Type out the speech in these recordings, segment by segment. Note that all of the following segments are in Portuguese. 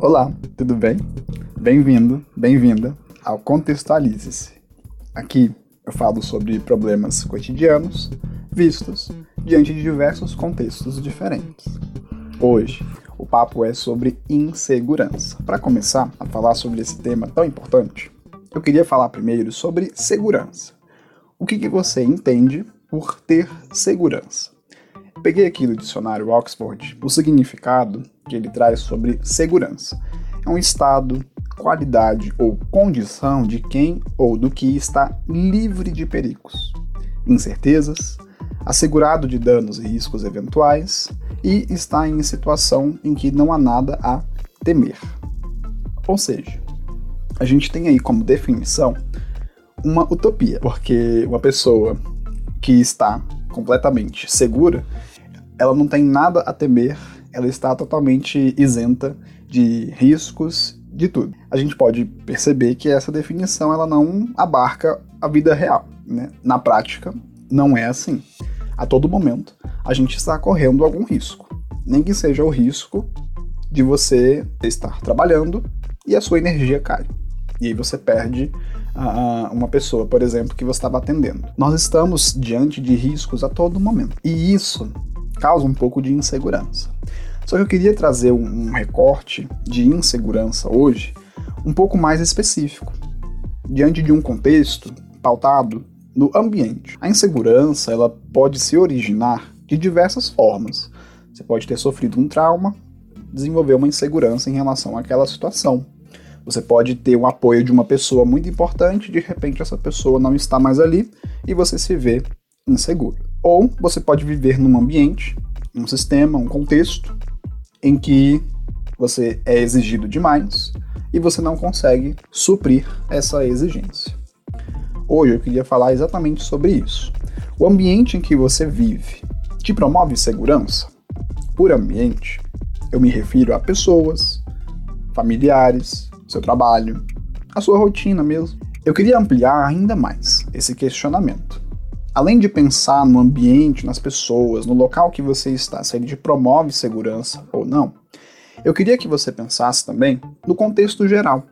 Olá, tudo bem? Bem-vindo, bem-vinda ao Contextualize-se. Aqui eu falo sobre problemas cotidianos vistos diante de diversos contextos diferentes. Hoje, o papo é sobre insegurança. Para começar a falar sobre esse tema tão importante, eu queria falar primeiro sobre segurança. O que, que você entende por ter segurança? Peguei aqui no dicionário Oxford o significado que ele traz sobre segurança. É um estado, qualidade ou condição de quem ou do que está livre de perigos, incertezas, assegurado de danos e riscos eventuais e está em situação em que não há nada a temer. Ou seja, a gente tem aí como definição uma utopia, porque uma pessoa que está completamente segura, ela não tem nada a temer ela está totalmente isenta de riscos, de tudo. A gente pode perceber que essa definição ela não abarca a vida real. Né? Na prática, não é assim. A todo momento, a gente está correndo algum risco. Nem que seja o risco de você estar trabalhando e a sua energia cai. E aí você perde uh, uma pessoa, por exemplo, que você estava atendendo. Nós estamos diante de riscos a todo momento. E isso causa um pouco de insegurança. Só que eu queria trazer um, recorte de insegurança hoje um pouco mais específico, diante de um contexto pautado no ambiente. A insegurança ela pode se originar de diversas formas. Você pode ter sofrido um trauma, desenvolver uma insegurança em relação àquela situação. Você pode ter o apoio de uma pessoa muito importante, de repente essa pessoa não está mais ali e você se vê inseguro. Ou você pode viver num ambiente, um sistema, um contexto em que você é exigido demais e você não consegue suprir essa exigência. Hoje eu queria falar exatamente sobre isso. O ambiente em que você vive te promove segurança? Por ambiente, eu me refiro a pessoas, familiares, seu trabalho, a sua rotina mesmo. Eu queria ampliar ainda mais esse questionamento. Além de pensar no ambiente, nas pessoas, no local que você está, se ele te promove segurança ou não, eu queria que você pensasse também no contexto geral.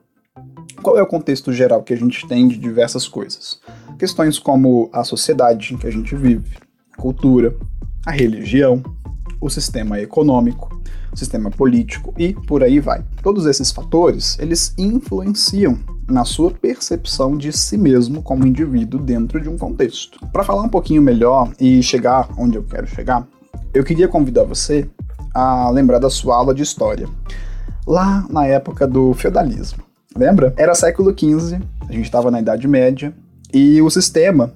Qual é o contexto geral que a gente tem de diversas coisas? Questões como a sociedade em que a gente vive, a cultura, a religião, o sistema econômico, o sistema político e por aí vai. Todos esses fatores, eles influenciam na sua percepção de si mesmo como indivíduo dentro de um contexto. Para falar um pouquinho melhor e chegar onde eu quero chegar, eu queria convidar você a lembrar da sua aula de história. Lá na época do feudalismo. Lembra? Era século XV, a gente estava na Idade Média, e o sistema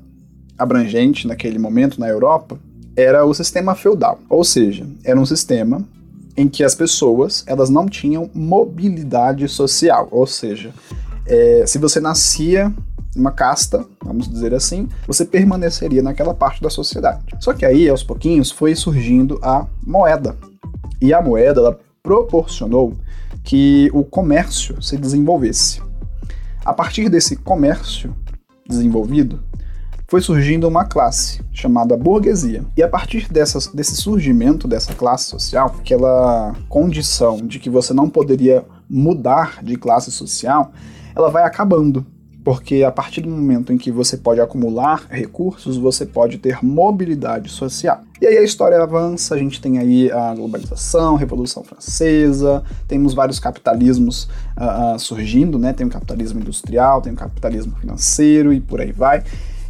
abrangente naquele momento na Europa era o sistema feudal, ou seja, era um sistema em que as pessoas elas não tinham mobilidade social, ou seja, é, se você nascia uma casta, vamos dizer assim, você permaneceria naquela parte da sociedade. Só que aí, aos pouquinhos, foi surgindo a moeda. E a moeda ela proporcionou que o comércio se desenvolvesse. A partir desse comércio desenvolvido, foi surgindo uma classe chamada burguesia. E a partir desse surgimento dessa classe social, aquela condição de que você não poderia mudar de classe social, ela vai acabando. Porque a partir do momento em que você pode acumular recursos, você pode ter mobilidade social. E aí a história avança, a gente tem aí a globalização, a Revolução Francesa, temos vários capitalismos uh, uh, surgindo, né? Tem o capitalismo industrial, tem o capitalismo financeiro e por aí vai.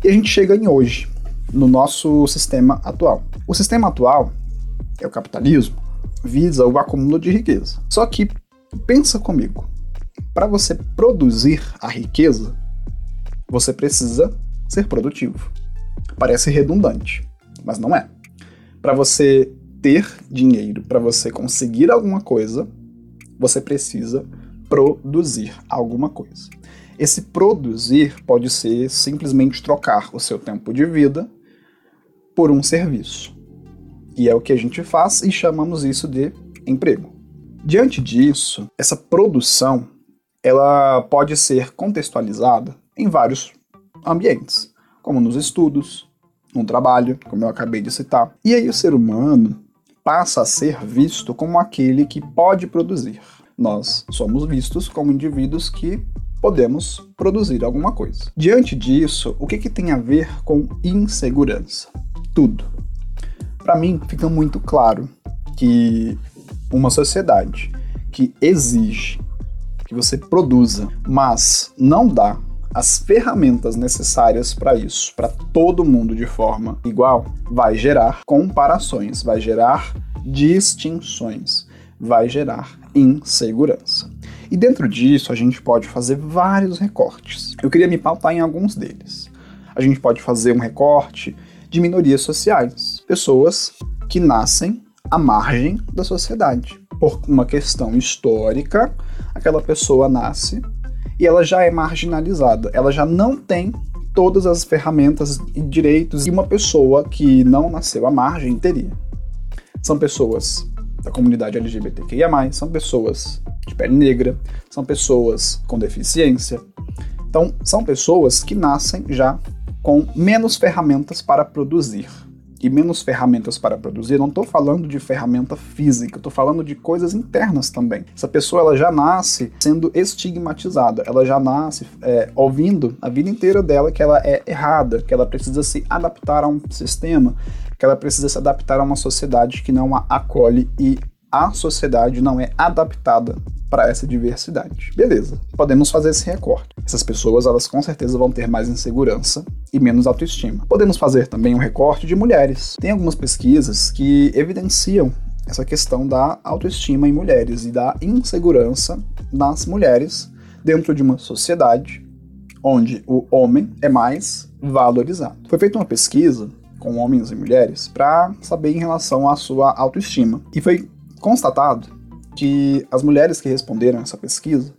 E a gente chega em hoje, no nosso sistema atual. O sistema atual, é o capitalismo, visa o acúmulo de riqueza. Só que pensa comigo, para você produzir a riqueza, você precisa ser produtivo. Parece redundante, mas não é. Para você ter dinheiro, para você conseguir alguma coisa, você precisa produzir alguma coisa. Esse produzir pode ser simplesmente trocar o seu tempo de vida por um serviço. E é o que a gente faz e chamamos isso de emprego. Diante disso, essa produção ela pode ser contextualizada em vários ambientes, como nos estudos, num trabalho, como eu acabei de citar. E aí o ser humano passa a ser visto como aquele que pode produzir. Nós somos vistos como indivíduos que podemos produzir alguma coisa. Diante disso, o que, que tem a ver com insegurança? Tudo. Para mim, fica muito claro que uma sociedade que exige que você produza, mas não dá as ferramentas necessárias para isso, para todo mundo de forma igual, vai gerar comparações, vai gerar distinções, vai gerar insegurança. E dentro disso, a gente pode fazer vários recortes. Eu queria me pautar em alguns deles. A gente pode fazer um recorte de minorias sociais, pessoas que nascem à margem da sociedade. Por uma questão histórica, aquela pessoa nasce e ela já é marginalizada, ela já não tem todas as ferramentas e direitos que uma pessoa que não nasceu à margem teria. São pessoas da comunidade LGBTQIA, são pessoas de pele negra, são pessoas com deficiência. Então, são pessoas que nascem já com menos ferramentas para produzir e menos ferramentas para produzir, não estou falando de ferramenta física, estou falando de coisas internas também. Essa pessoa ela já nasce sendo estigmatizada, ela já nasce é, ouvindo a vida inteira dela que ela é errada, que ela precisa se adaptar a um sistema, que ela precisa se adaptar a uma sociedade que não a acolhe e a sociedade não é adaptada para essa diversidade. Beleza, podemos fazer esse recorte. Essas pessoas, elas com certeza vão ter mais insegurança e menos autoestima. Podemos fazer também um recorte de mulheres. Tem algumas pesquisas que evidenciam essa questão da autoestima em mulheres e da insegurança nas mulheres dentro de uma sociedade onde o homem é mais valorizado. Foi feita uma pesquisa com homens e mulheres para saber em relação à sua autoestima. E foi constatado que as mulheres que responderam essa pesquisa,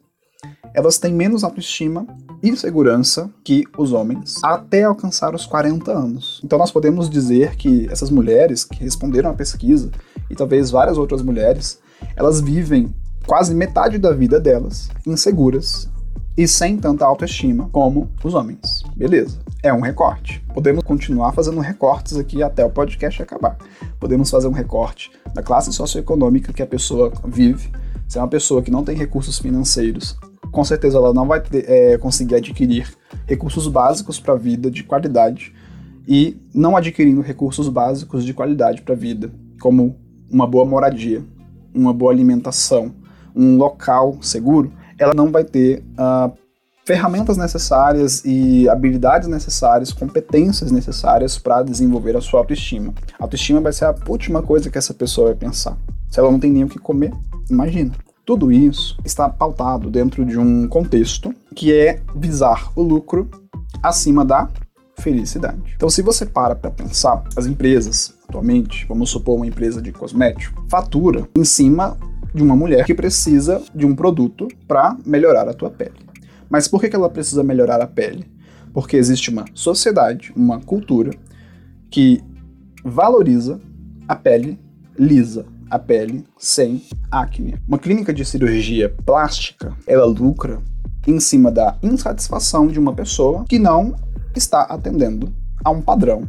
elas têm menos autoestima e segurança que os homens até alcançar os 40 anos. Então nós podemos dizer que essas mulheres que responderam à pesquisa e talvez várias outras mulheres, elas vivem quase metade da vida delas inseguras e sem tanta autoestima como os homens. Beleza, é um recorte. Podemos continuar fazendo recortes aqui até o podcast acabar. Podemos fazer um recorte da classe socioeconômica que a pessoa vive. Se é uma pessoa que não tem recursos financeiros, com certeza ela não vai ter, é, conseguir adquirir recursos básicos para a vida de qualidade. E não adquirindo recursos básicos de qualidade para a vida, como uma boa moradia, uma boa alimentação, um local seguro, ela não vai ter uh, ferramentas necessárias e habilidades necessárias, competências necessárias para desenvolver a sua autoestima. A autoestima vai ser a última coisa que essa pessoa vai pensar. Se ela não tem nem o que comer, imagina. Tudo isso está pautado dentro de um contexto que é visar o lucro acima da felicidade. Então, se você para para pensar, as empresas atualmente, vamos supor uma empresa de cosmético, fatura em cima de uma mulher que precisa de um produto para melhorar a tua pele. Mas por que ela precisa melhorar a pele? Porque existe uma sociedade, uma cultura que valoriza a pele lisa, a pele sem acne. Uma clínica de cirurgia plástica, ela lucra em cima da insatisfação de uma pessoa que não está atendendo a um padrão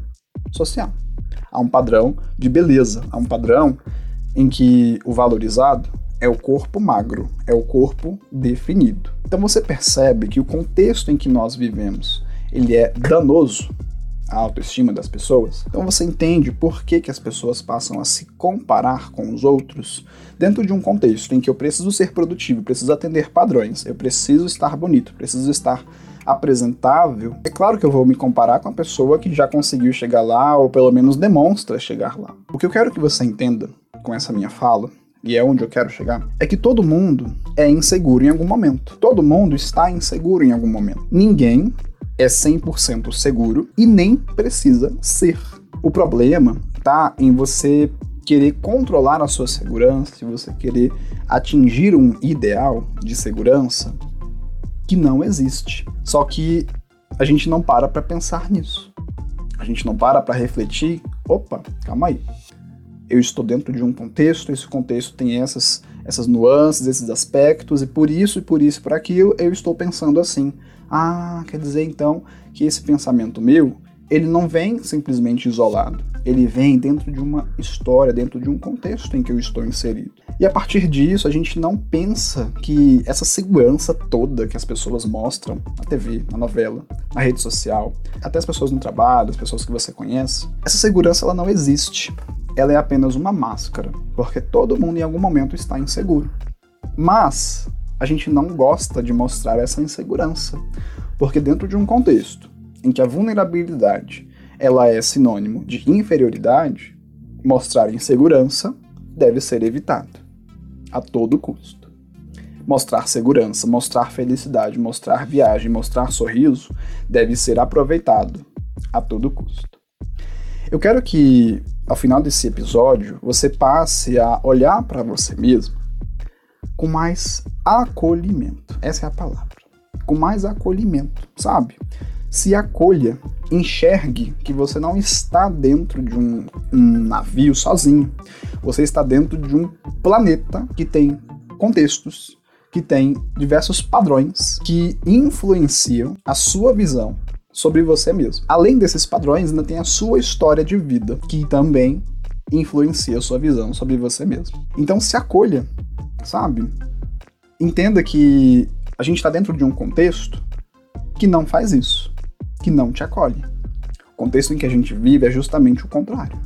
social, a um padrão de beleza, a um padrão em que o valorizado é o corpo magro, é o corpo definido. Então você percebe que o contexto em que nós vivemos, ele é danoso à autoestima das pessoas. Então você entende por que, que as pessoas passam a se comparar com os outros dentro de um contexto em que eu preciso ser produtivo, preciso atender padrões, eu preciso estar bonito, preciso estar apresentável, é claro que eu vou me comparar com a pessoa que já conseguiu chegar lá, ou pelo menos demonstra chegar lá. O que eu quero que você entenda com essa minha fala e é onde eu quero chegar, é que todo mundo é inseguro em algum momento. Todo mundo está inseguro em algum momento. Ninguém é 100% seguro e nem precisa ser. O problema tá em você querer controlar a sua segurança, se você querer atingir um ideal de segurança que não existe. Só que a gente não para para pensar nisso. A gente não para para refletir, opa, calma aí eu estou dentro de um contexto, esse contexto tem essas, essas nuances, esses aspectos, e por isso, e por isso, por aquilo, eu estou pensando assim. Ah, quer dizer então que esse pensamento meu, ele não vem simplesmente isolado. Ele vem dentro de uma história, dentro de um contexto em que eu estou inserido. E a partir disso, a gente não pensa que essa segurança toda que as pessoas mostram na TV, na novela, na rede social, até as pessoas no trabalho, as pessoas que você conhece, essa segurança ela não existe. Ela é apenas uma máscara, porque todo mundo em algum momento está inseguro. Mas a gente não gosta de mostrar essa insegurança, porque dentro de um contexto em que a vulnerabilidade ela é sinônimo de inferioridade, mostrar insegurança deve ser evitado a todo custo. Mostrar segurança, mostrar felicidade, mostrar viagem, mostrar sorriso deve ser aproveitado a todo custo. Eu quero que, ao final desse episódio, você passe a olhar para você mesmo com mais acolhimento. Essa é a palavra. Com mais acolhimento, sabe? se acolha, enxergue que você não está dentro de um, um, navio sozinho. Você está dentro de um planeta que tem contextos, que tem diversos padrões que influenciam a sua visão sobre você mesmo. Além desses padrões, ainda tem a sua história de vida, que também influencia a sua visão sobre você mesmo. Então se acolha, sabe? Entenda que a gente está dentro de um contexto que não faz isso que não te acolhe. O contexto em que a gente vive é justamente o contrário.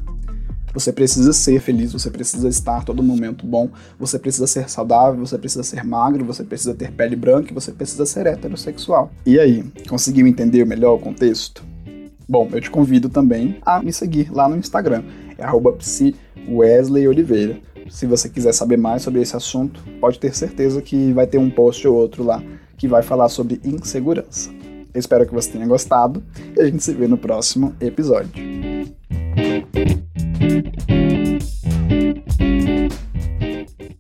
Você precisa ser feliz, você precisa estar todo momento bom, você precisa ser saudável, você precisa ser magro, você precisa ter pele branca, você precisa ser heterossexual. E aí, conseguiu entender melhor o contexto? Bom, eu te convido também a me seguir lá no Instagram, é @wesleyoliveira. Se você quiser saber mais sobre esse assunto, pode ter certeza que vai ter um post ou outro lá que vai falar sobre insegurança. Eu espero que você tenha gostado e a gente se vê no próximo episódio. thank you